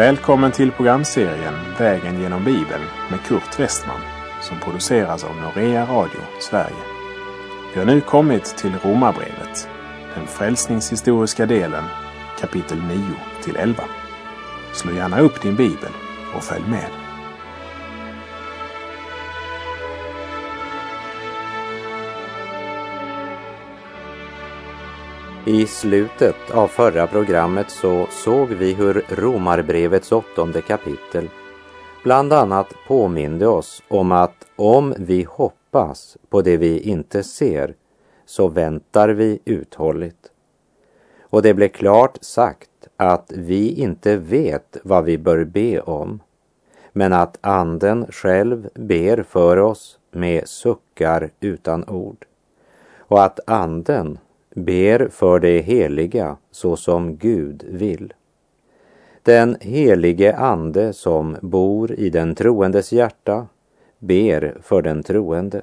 Välkommen till programserien Vägen genom Bibeln med Kurt Westman som produceras av Norea Radio Sverige. Vi har nu kommit till Romarbrevet, den frälsningshistoriska delen, kapitel 9 till 11. Slå gärna upp din bibel och följ med. I slutet av förra programmet så såg vi hur Romarbrevets åttonde kapitel bland annat påminde oss om att om vi hoppas på det vi inte ser så väntar vi uthålligt. Och det blev klart sagt att vi inte vet vad vi bör be om, men att Anden själv ber för oss med suckar utan ord. Och att Anden ber för det heliga så som Gud vill. Den helige Ande som bor i den troendes hjärta ber för den troende.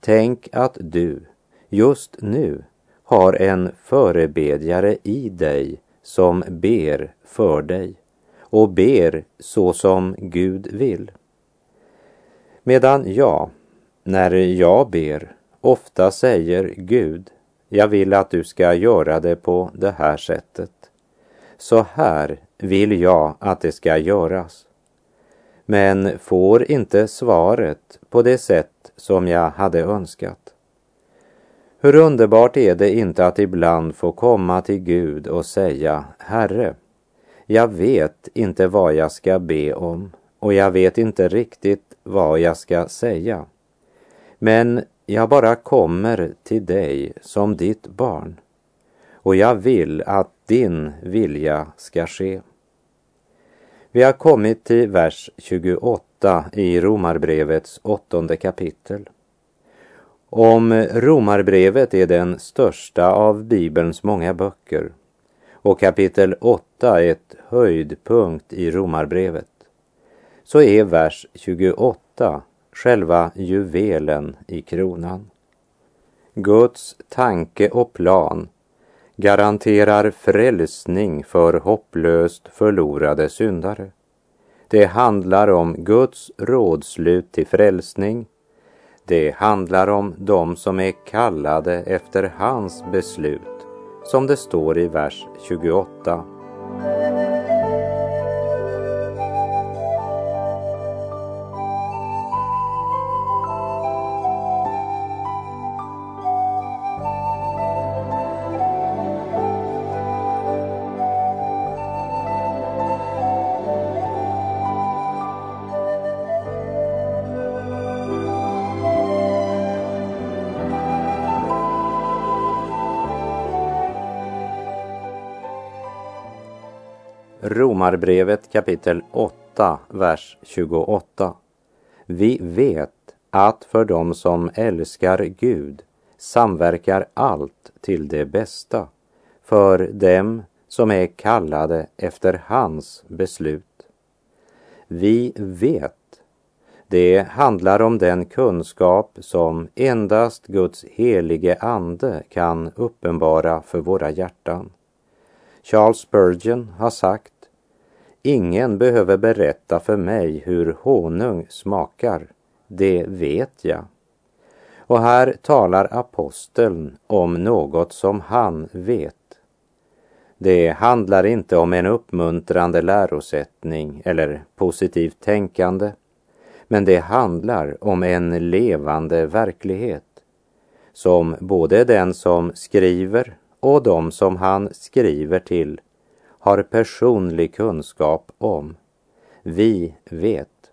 Tänk att du just nu har en förebedjare i dig som ber för dig och ber så som Gud vill. Medan jag, när jag ber, ofta säger Gud, jag vill att du ska göra det på det här sättet. Så här vill jag att det ska göras. Men får inte svaret på det sätt som jag hade önskat. Hur underbart är det inte att ibland få komma till Gud och säga Herre, jag vet inte vad jag ska be om och jag vet inte riktigt vad jag ska säga. Men jag bara kommer till dig som ditt barn och jag vill att din vilja ska ske. Vi har kommit till vers 28 i Romarbrevets åttonde kapitel. Om Romarbrevet är den största av Bibelns många böcker och kapitel 8 ett höjdpunkt i Romarbrevet så är vers 28 själva juvelen i kronan. Guds tanke och plan garanterar frälsning för hopplöst förlorade syndare. Det handlar om Guds rådslut till frälsning. Det handlar om dem som är kallade efter hans beslut, som det står i vers 28. Romarbrevet kapitel 8, vers 28. Vi vet att för dem som älskar Gud samverkar allt till det bästa, för dem som är kallade efter hans beslut. Vi vet. Det handlar om den kunskap som endast Guds helige ande kan uppenbara för våra hjärtan. Charles Spurgeon har sagt Ingen behöver berätta för mig hur honung smakar, det vet jag. Och här talar aposteln om något som han vet. Det handlar inte om en uppmuntrande lärosättning eller positivt tänkande, men det handlar om en levande verklighet som både den som skriver och de som han skriver till har personlig kunskap om. Vi vet.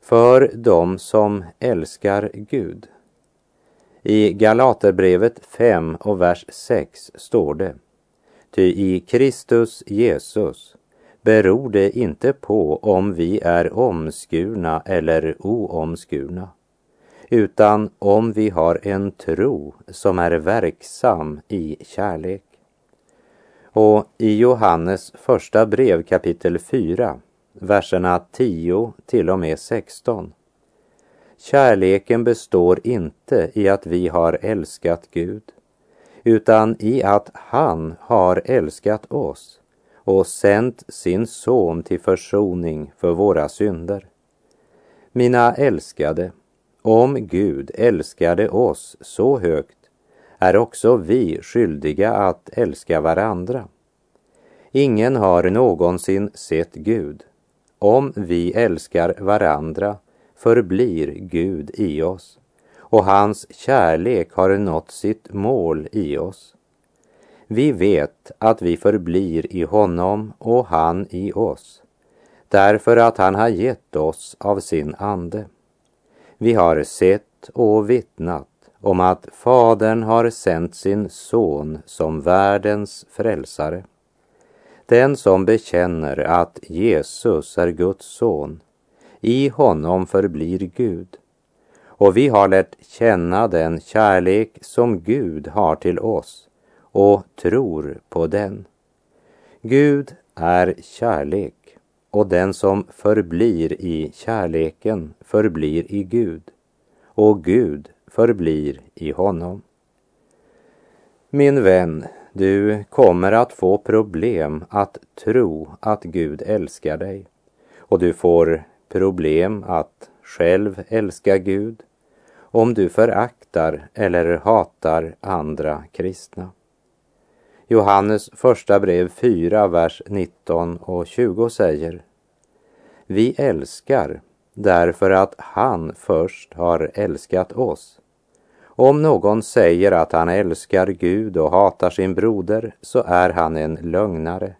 För dem som älskar Gud. I Galaterbrevet 5 och vers 6 står det. Ty i Kristus Jesus beror det inte på om vi är omskurna eller oomskurna, utan om vi har en tro som är verksam i kärlek. Och i Johannes första brev kapitel 4, verserna 10 till och med 16. Kärleken består inte i att vi har älskat Gud, utan i att han har älskat oss och sänt sin son till försoning för våra synder. Mina älskade, om Gud älskade oss så högt är också vi skyldiga att älska varandra. Ingen har någonsin sett Gud. Om vi älskar varandra förblir Gud i oss och hans kärlek har nått sitt mål i oss. Vi vet att vi förblir i honom och han i oss, därför att han har gett oss av sin ande. Vi har sett och vittnat om att Fadern har sänt sin son som världens frälsare. Den som bekänner att Jesus är Guds son, i honom förblir Gud. Och vi har lärt känna den kärlek som Gud har till oss och tror på den. Gud är kärlek och den som förblir i kärleken förblir i Gud och Gud förblir i honom. Min vän, du kommer att få problem att tro att Gud älskar dig och du får problem att själv älska Gud om du föraktar eller hatar andra kristna. Johannes första brev 4, vers 19 och 20 säger Vi älskar därför att han först har älskat oss. Om någon säger att han älskar Gud och hatar sin broder så är han en lögnare.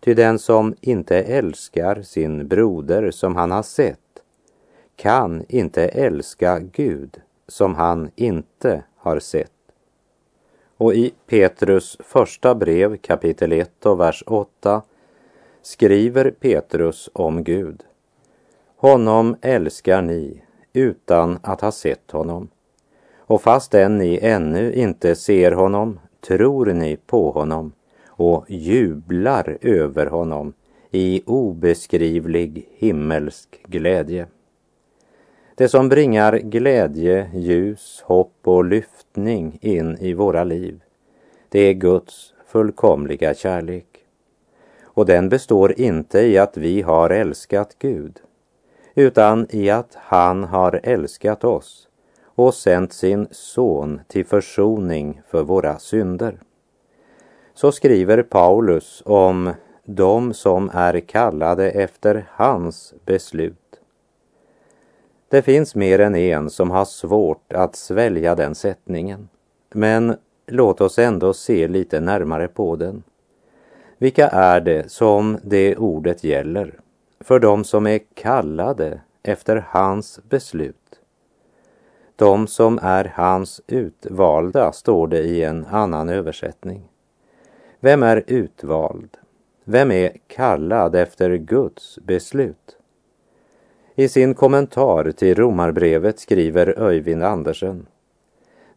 Ty den som inte älskar sin broder som han har sett kan inte älska Gud som han inte har sett. Och i Petrus första brev kapitel 1 och vers 8 skriver Petrus om Gud. Honom älskar ni utan att ha sett honom. Och fastän ni ännu inte ser honom tror ni på honom och jublar över honom i obeskrivlig himmelsk glädje. Det som bringar glädje, ljus, hopp och lyftning in i våra liv, det är Guds fullkomliga kärlek. Och den består inte i att vi har älskat Gud, utan i att han har älskat oss och sänt sin son till försoning för våra synder. Så skriver Paulus om de som är kallade efter hans beslut det finns mer än en som har svårt att svälja den sättningen. Men låt oss ändå se lite närmare på den. Vilka är det som det ordet gäller? För de som är kallade efter hans beslut. De som är hans utvalda, står det i en annan översättning. Vem är utvald? Vem är kallad efter Guds beslut? I sin kommentar till Romarbrevet skriver Öyvind Andersen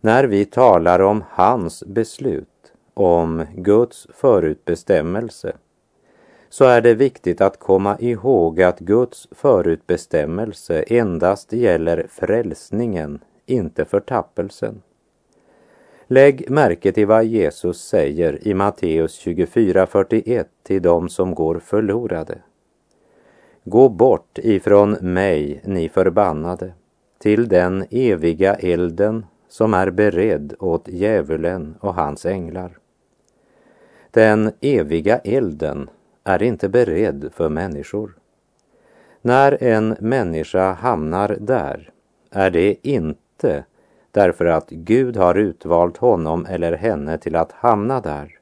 När vi talar om hans beslut, om Guds förutbestämmelse, så är det viktigt att komma ihåg att Guds förutbestämmelse endast gäller frälsningen, inte förtappelsen. Lägg märke till vad Jesus säger i Matteus 24.41 till dem som går förlorade. Gå bort ifrån mig, ni förbannade, till den eviga elden som är beredd åt djävulen och hans änglar. Den eviga elden är inte beredd för människor. När en människa hamnar där är det inte därför att Gud har utvalt honom eller henne till att hamna där.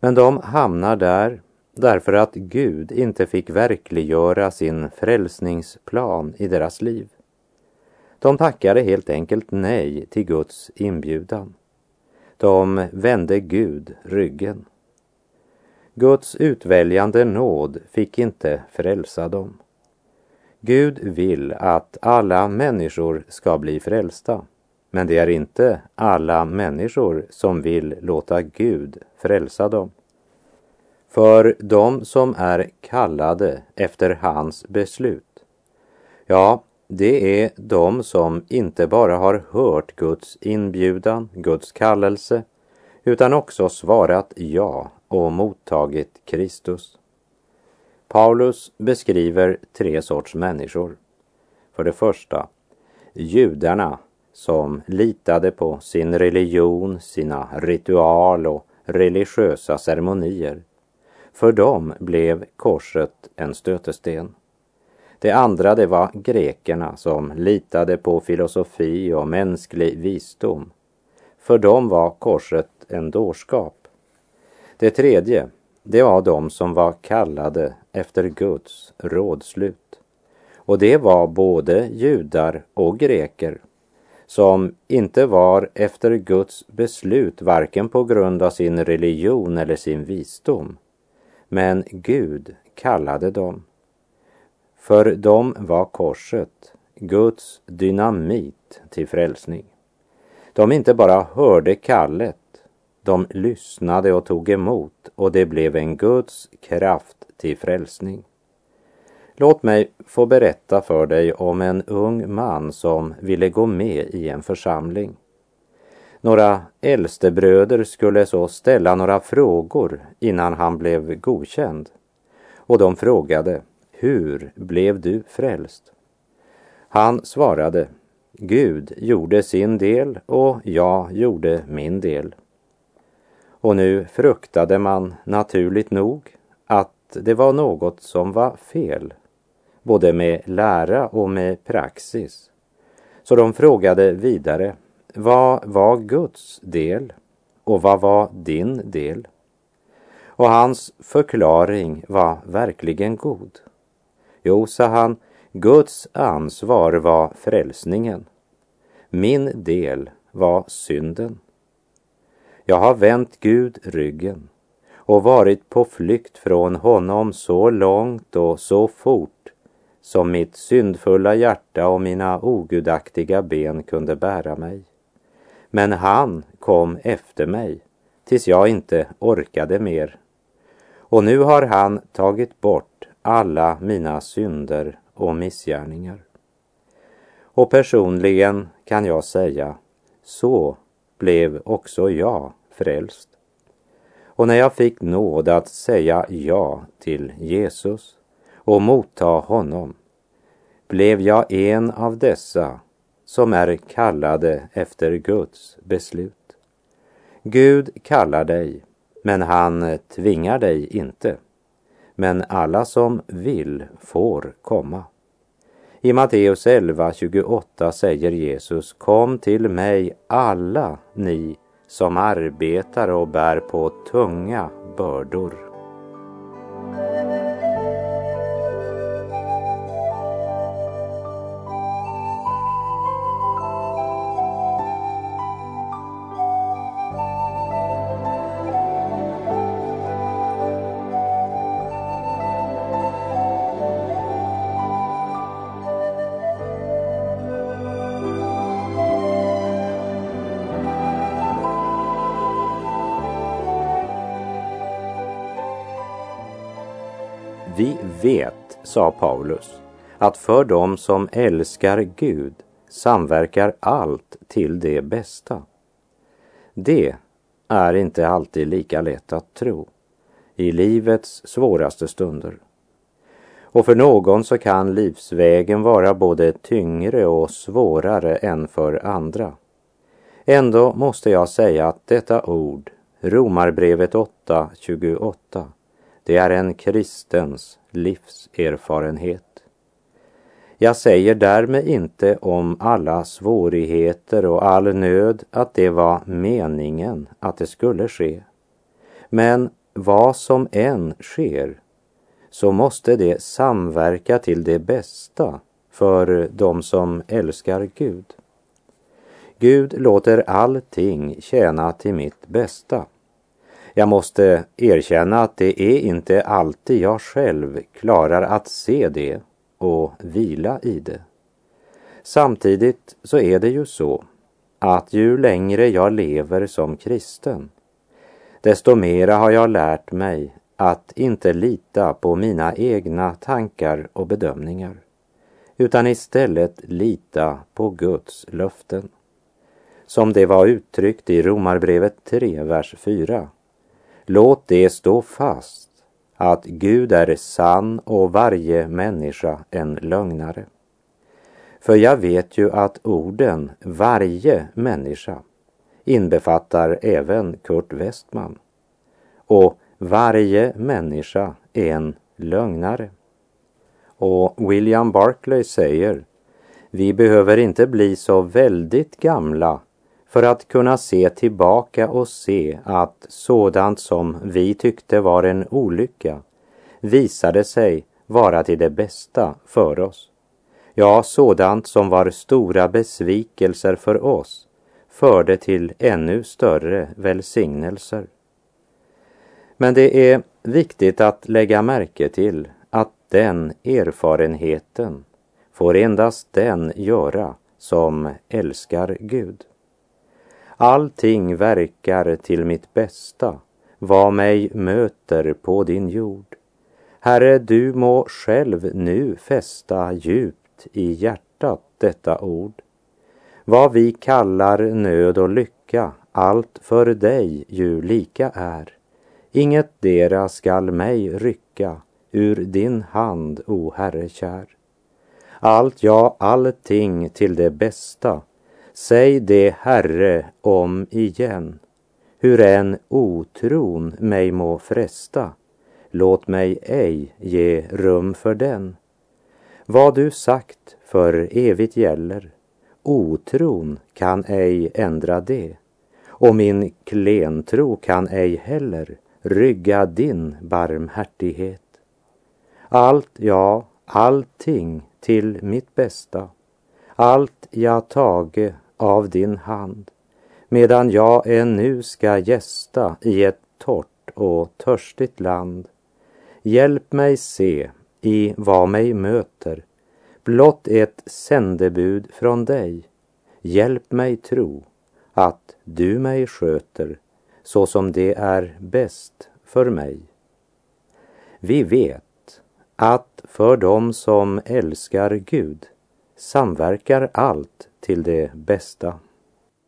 Men de hamnar där därför att Gud inte fick verkliggöra sin frälsningsplan i deras liv. De tackade helt enkelt nej till Guds inbjudan. De vände Gud ryggen. Guds utväljande nåd fick inte frälsa dem. Gud vill att alla människor ska bli frälsta, men det är inte alla människor som vill låta Gud frälsa dem. För de som är kallade efter hans beslut, ja, det är de som inte bara har hört Guds inbjudan, Guds kallelse, utan också svarat ja och mottagit Kristus. Paulus beskriver tre sorts människor. För det första, judarna som litade på sin religion, sina ritual och religiösa ceremonier. För dem blev korset en stötesten. Det andra det var grekerna som litade på filosofi och mänsklig visdom. För dem var korset en dårskap. Det tredje, det var de som var kallade efter Guds rådslut. Och det var både judar och greker som inte var efter Guds beslut varken på grund av sin religion eller sin visdom. Men Gud kallade dem. För dem var korset Guds dynamit till frälsning. De inte bara hörde kallet, de lyssnade och tog emot och det blev en Guds kraft till frälsning. Låt mig få berätta för dig om en ung man som ville gå med i en församling. Några äldstebröder skulle så ställa några frågor innan han blev godkänd. Och de frågade, hur blev du frälst? Han svarade, Gud gjorde sin del och jag gjorde min del. Och nu fruktade man naturligt nog att det var något som var fel både med lära och med praxis. Så de frågade vidare, vad var Guds del och vad var din del? Och hans förklaring var verkligen god. Jo, sa han, Guds ansvar var frälsningen. Min del var synden. Jag har vänt Gud ryggen och varit på flykt från honom så långt och så fort som mitt syndfulla hjärta och mina ogudaktiga ben kunde bära mig. Men han kom efter mig tills jag inte orkade mer. Och nu har han tagit bort alla mina synder och missgärningar. Och personligen kan jag säga, så blev också jag frälst. Och när jag fick nåd att säga ja till Jesus och motta honom blev jag en av dessa som är kallade efter Guds beslut. Gud kallar dig, men han tvingar dig inte. Men alla som vill får komma. I Matteus 11 28 säger Jesus, Kom till mig alla ni som arbetar och bär på tunga bördor. Vi vet, sa Paulus, att för dem som älskar Gud samverkar allt till det bästa. Det är inte alltid lika lätt att tro i livets svåraste stunder. Och för någon så kan livsvägen vara både tyngre och svårare än för andra. Ändå måste jag säga att detta ord, Romarbrevet 8.28, det är en kristens livserfarenhet. Jag säger därmed inte om alla svårigheter och all nöd att det var meningen att det skulle ske. Men vad som än sker så måste det samverka till det bästa för de som älskar Gud. Gud låter allting tjäna till mitt bästa. Jag måste erkänna att det är inte alltid jag själv klarar att se det och vila i det. Samtidigt så är det ju så att ju längre jag lever som kristen, desto mera har jag lärt mig att inte lita på mina egna tankar och bedömningar, utan istället lita på Guds löften. Som det var uttryckt i Romarbrevet 3, vers 4. Låt det stå fast att Gud är sann och varje människa en lögnare. För jag vet ju att orden varje människa inbefattar även Kurt Westman. Och varje människa är en lögnare. Och William Barclay säger, vi behöver inte bli så väldigt gamla för att kunna se tillbaka och se att sådant som vi tyckte var en olycka visade sig vara till det bästa för oss. Ja, sådant som var stora besvikelser för oss förde till ännu större välsignelser. Men det är viktigt att lägga märke till att den erfarenheten får endast den göra som älskar Gud. Allting verkar till mitt bästa, vad mig möter på din jord. Herre, du må själv nu fästa djupt i hjärtat detta ord. Vad vi kallar nöd och lycka, allt för dig ju lika är. Inget dera skall mig rycka ur din hand, o Herre kär. Allt, ja, allting till det bästa, säg det, Herre, om igen. Hur än otron mig må fresta, låt mig ej ge rum för den. Vad du sagt för evigt gäller, otron kan ej ändra det och min klentro kan ej heller rygga din barmhärtighet. Allt, ja, allting till mitt bästa, allt jag tage av din hand, medan jag ännu ska gästa i ett torrt och törstigt land. Hjälp mig se i vad mig möter, blott ett sändebud från dig. Hjälp mig tro att du mig sköter så som det är bäst för mig. Vi vet att för dem som älskar Gud samverkar allt till det bästa.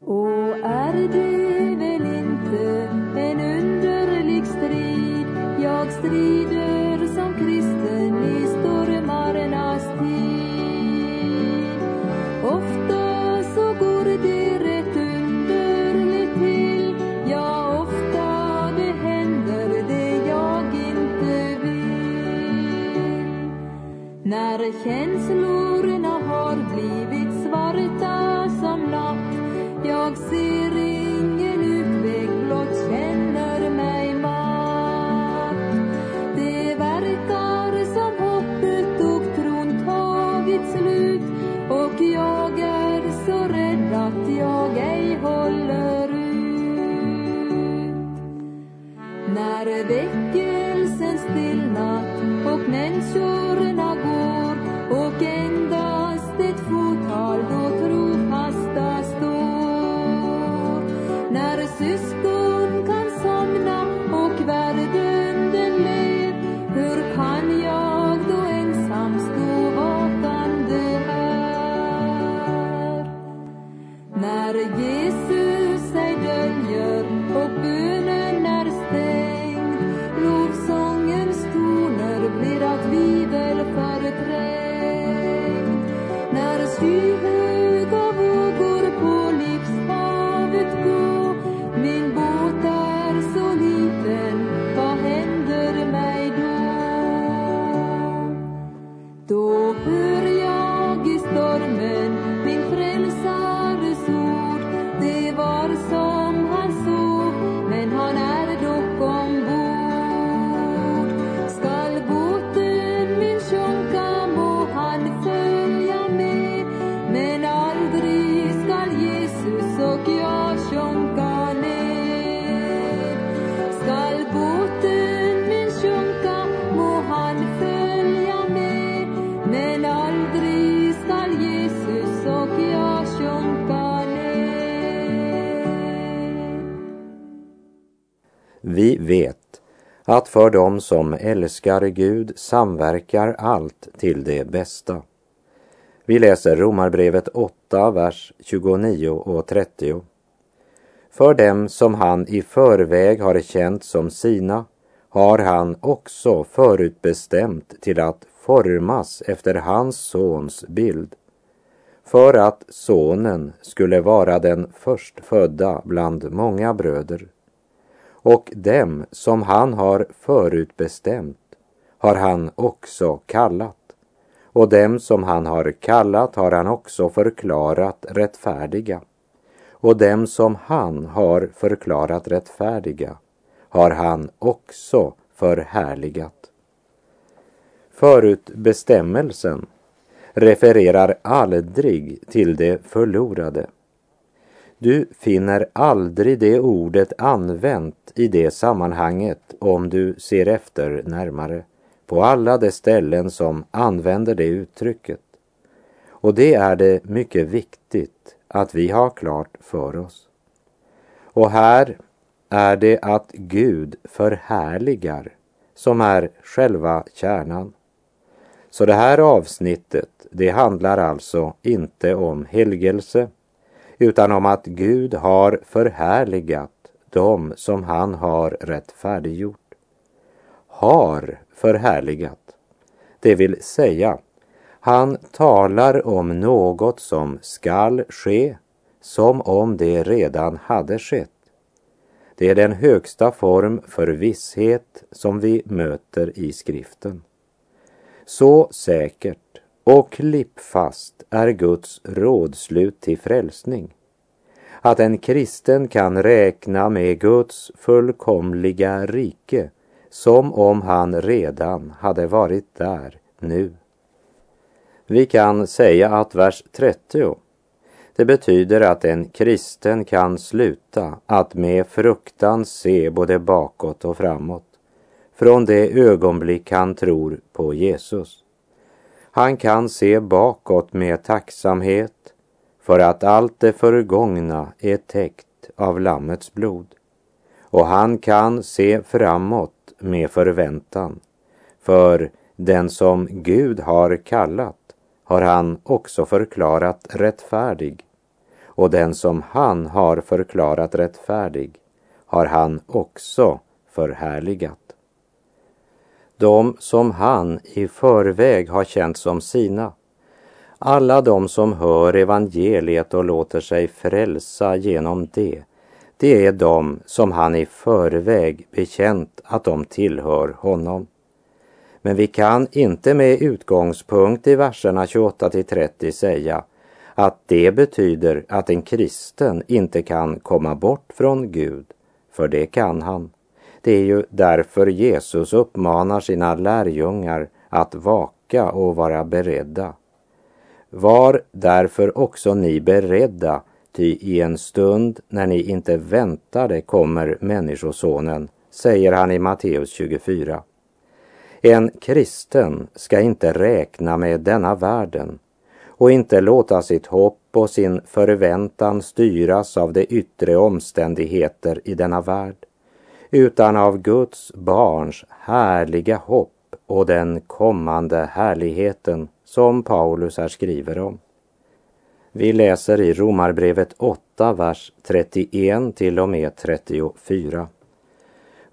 Och är det väl inte en underlig strid jag strider som kristen i stormarnas tid? Ofta så går det rätt underligt till Ja, ofta det händer det jag inte vill När känslor håller ut. När det att för dem som älskar Gud samverkar allt till det bästa. Vi läser Romarbrevet 8, vers 29 och 30. För dem som han i förväg har känt som sina har han också förutbestämt till att formas efter hans sons bild för att sonen skulle vara den förstfödda bland många bröder. Och dem som han har förutbestämt har han också kallat. Och dem som han har kallat har han också förklarat rättfärdiga. Och dem som han har förklarat rättfärdiga har han också förhärligat. Förutbestämmelsen refererar aldrig till det förlorade. Du finner aldrig det ordet använt i det sammanhanget om du ser efter närmare på alla de ställen som använder det uttrycket. Och det är det mycket viktigt att vi har klart för oss. Och här är det att Gud förhärligar som är själva kärnan. Så det här avsnittet, det handlar alltså inte om helgelse, utan om att Gud har förhärligat dem som han har rättfärdiggjort. Har förhärligat, det vill säga, han talar om något som skall ske som om det redan hade skett. Det är den högsta form för visshet som vi möter i skriften. Så säkert och klippfast är Guds rådslut till frälsning att en kristen kan räkna med Guds fullkomliga rike som om han redan hade varit där nu. Vi kan säga att vers 30 det betyder att en kristen kan sluta att med fruktan se både bakåt och framåt från det ögonblick han tror på Jesus. Han kan se bakåt med tacksamhet för att allt det förgångna är täckt av Lammets blod. Och han kan se framåt med förväntan, för den som Gud har kallat har han också förklarat rättfärdig och den som han har förklarat rättfärdig har han också förhärligat de som han i förväg har känt som sina. Alla de som hör evangeliet och låter sig frälsa genom det, det är de som han i förväg bekänt att de tillhör honom. Men vi kan inte med utgångspunkt i verserna 28 till 30 säga att det betyder att en kristen inte kan komma bort från Gud, för det kan han. Det är ju därför Jesus uppmanar sina lärjungar att vaka och vara beredda. Var därför också ni beredda, ty i en stund när ni inte väntade kommer Människosonen, säger han i Matteus 24. En kristen ska inte räkna med denna världen och inte låta sitt hopp och sin förväntan styras av de yttre omständigheter i denna värld utan av Guds barns härliga hopp och den kommande härligheten som Paulus här skriver om. Vi läser i Romarbrevet 8, vers 31 till och med 34.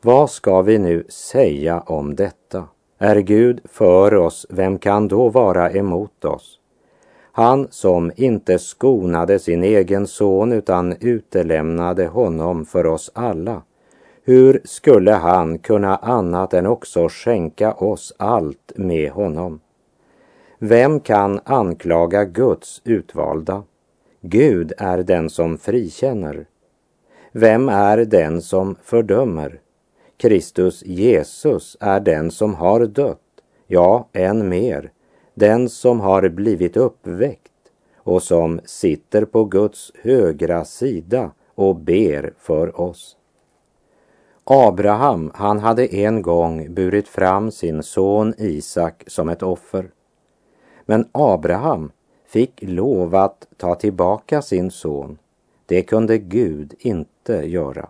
Vad ska vi nu säga om detta? Är Gud för oss, vem kan då vara emot oss? Han som inte skonade sin egen son utan utelämnade honom för oss alla hur skulle han kunna annat än också skänka oss allt med honom? Vem kan anklaga Guds utvalda? Gud är den som frikänner. Vem är den som fördömer? Kristus Jesus är den som har dött, ja, än mer, den som har blivit uppväckt och som sitter på Guds högra sida och ber för oss. Abraham, han hade en gång burit fram sin son Isak som ett offer. Men Abraham fick lov att ta tillbaka sin son. Det kunde Gud inte göra.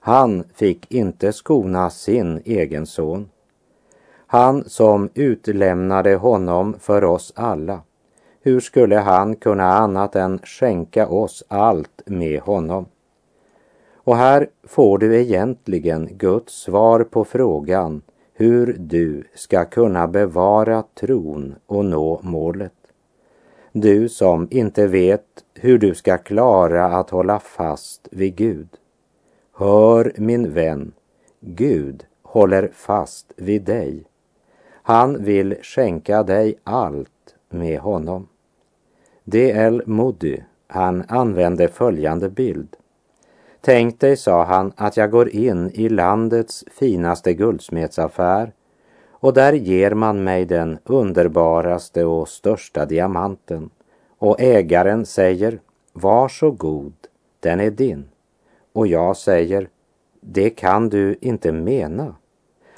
Han fick inte skona sin egen son. Han som utlämnade honom för oss alla. Hur skulle han kunna annat än skänka oss allt med honom? Och här får du egentligen Guds svar på frågan hur du ska kunna bevara tron och nå målet. Du som inte vet hur du ska klara att hålla fast vid Gud. Hör min vän, Gud håller fast vid dig. Han vill skänka dig allt med honom. D.L. Moody, han använde följande bild. Tänk dig, sa han, att jag går in i landets finaste guldsmedsaffär och där ger man mig den underbaraste och största diamanten och ägaren säger Varsågod, den är din. Och jag säger Det kan du inte mena.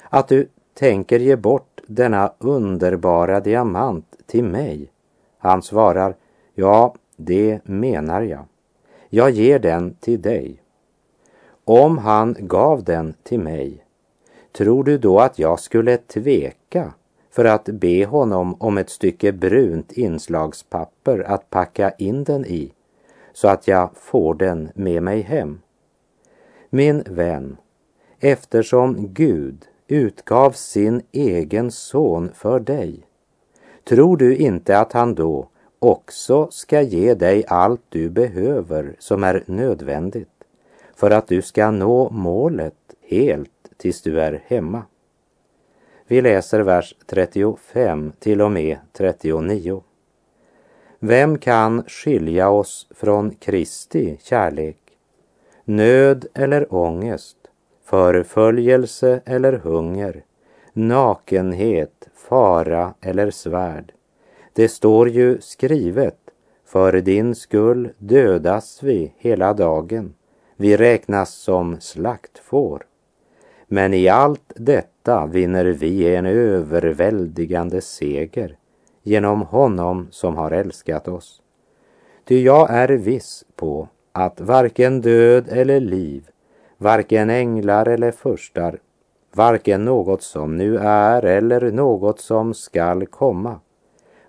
Att du tänker ge bort denna underbara diamant till mig. Han svarar Ja, det menar jag. Jag ger den till dig. Om han gav den till mig, tror du då att jag skulle tveka för att be honom om ett stycke brunt inslagspapper att packa in den i så att jag får den med mig hem? Min vän, eftersom Gud utgav sin egen son för dig, tror du inte att han då också ska ge dig allt du behöver som är nödvändigt för att du ska nå målet helt tills du är hemma. Vi läser vers 35 till och med 39. Vem kan skilja oss från Kristi kärlek? Nöd eller ångest, förföljelse eller hunger, nakenhet, fara eller svärd. Det står ju skrivet, för din skull dödas vi hela dagen. Vi räknas som slaktfår. Men i allt detta vinner vi en överväldigande seger genom honom som har älskat oss. Ty jag är viss på att varken död eller liv, varken änglar eller furstar, varken något som nu är eller något som skall komma,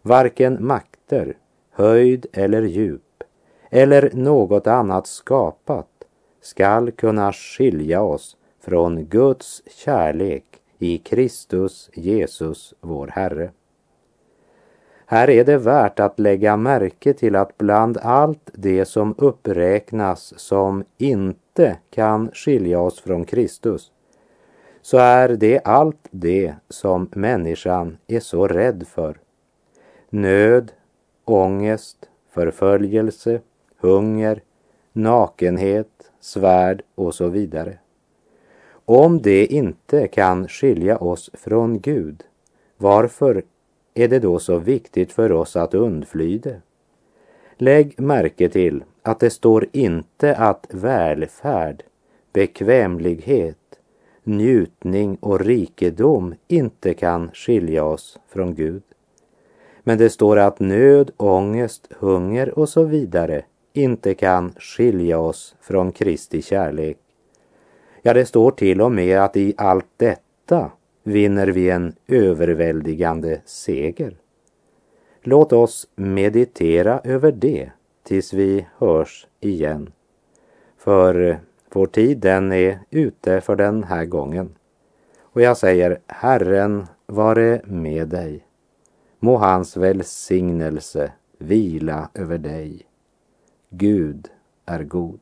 varken makter, höjd eller djup, eller något annat skapat skall kunna skilja oss från Guds kärlek i Kristus Jesus, vår Herre. Här är det värt att lägga märke till att bland allt det som uppräknas som inte kan skilja oss från Kristus, så är det allt det som människan är så rädd för. Nöd, ångest, förföljelse, hunger, nakenhet, svärd och så vidare. Om det inte kan skilja oss från Gud, varför är det då så viktigt för oss att undfly det? Lägg märke till att det står inte att välfärd, bekvämlighet, njutning och rikedom inte kan skilja oss från Gud. Men det står att nöd, ångest, hunger och så vidare inte kan skilja oss från Kristi kärlek. Ja, det står till och med att i allt detta vinner vi en överväldigande seger. Låt oss meditera över det tills vi hörs igen. För eh, vår tid den är ute för den här gången. Och jag säger Herren vare med dig. Må hans välsignelse vila över dig. Gud är god.